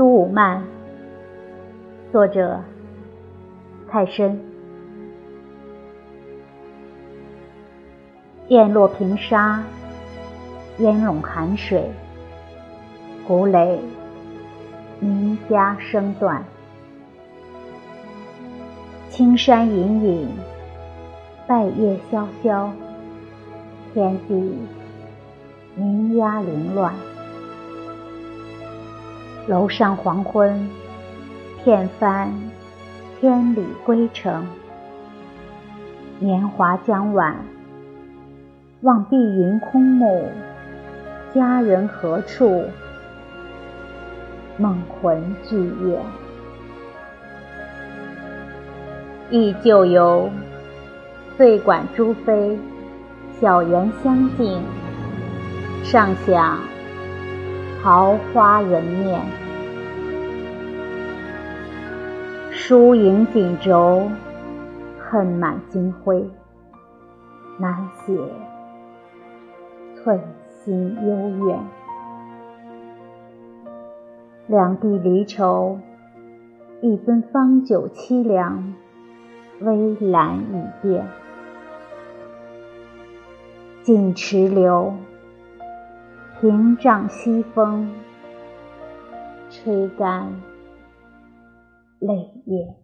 苏武曼，作者蔡深。雁落平沙，烟笼寒水，古垒名家声断。青山隐隐，败叶萧萧，天地鸣鸦零乱。楼上黄昏，片帆千里归程。年华将晚，望碧云空暮，佳人何处？梦魂俱远。忆旧游，醉管珠飞，小园香径，尚想。桃花人面，疏影锦轴，恨满金辉，难写寸心幽怨。两地离愁，一樽芳酒凄凉，微澜已变。锦池流。屏障西风，吹干泪眼。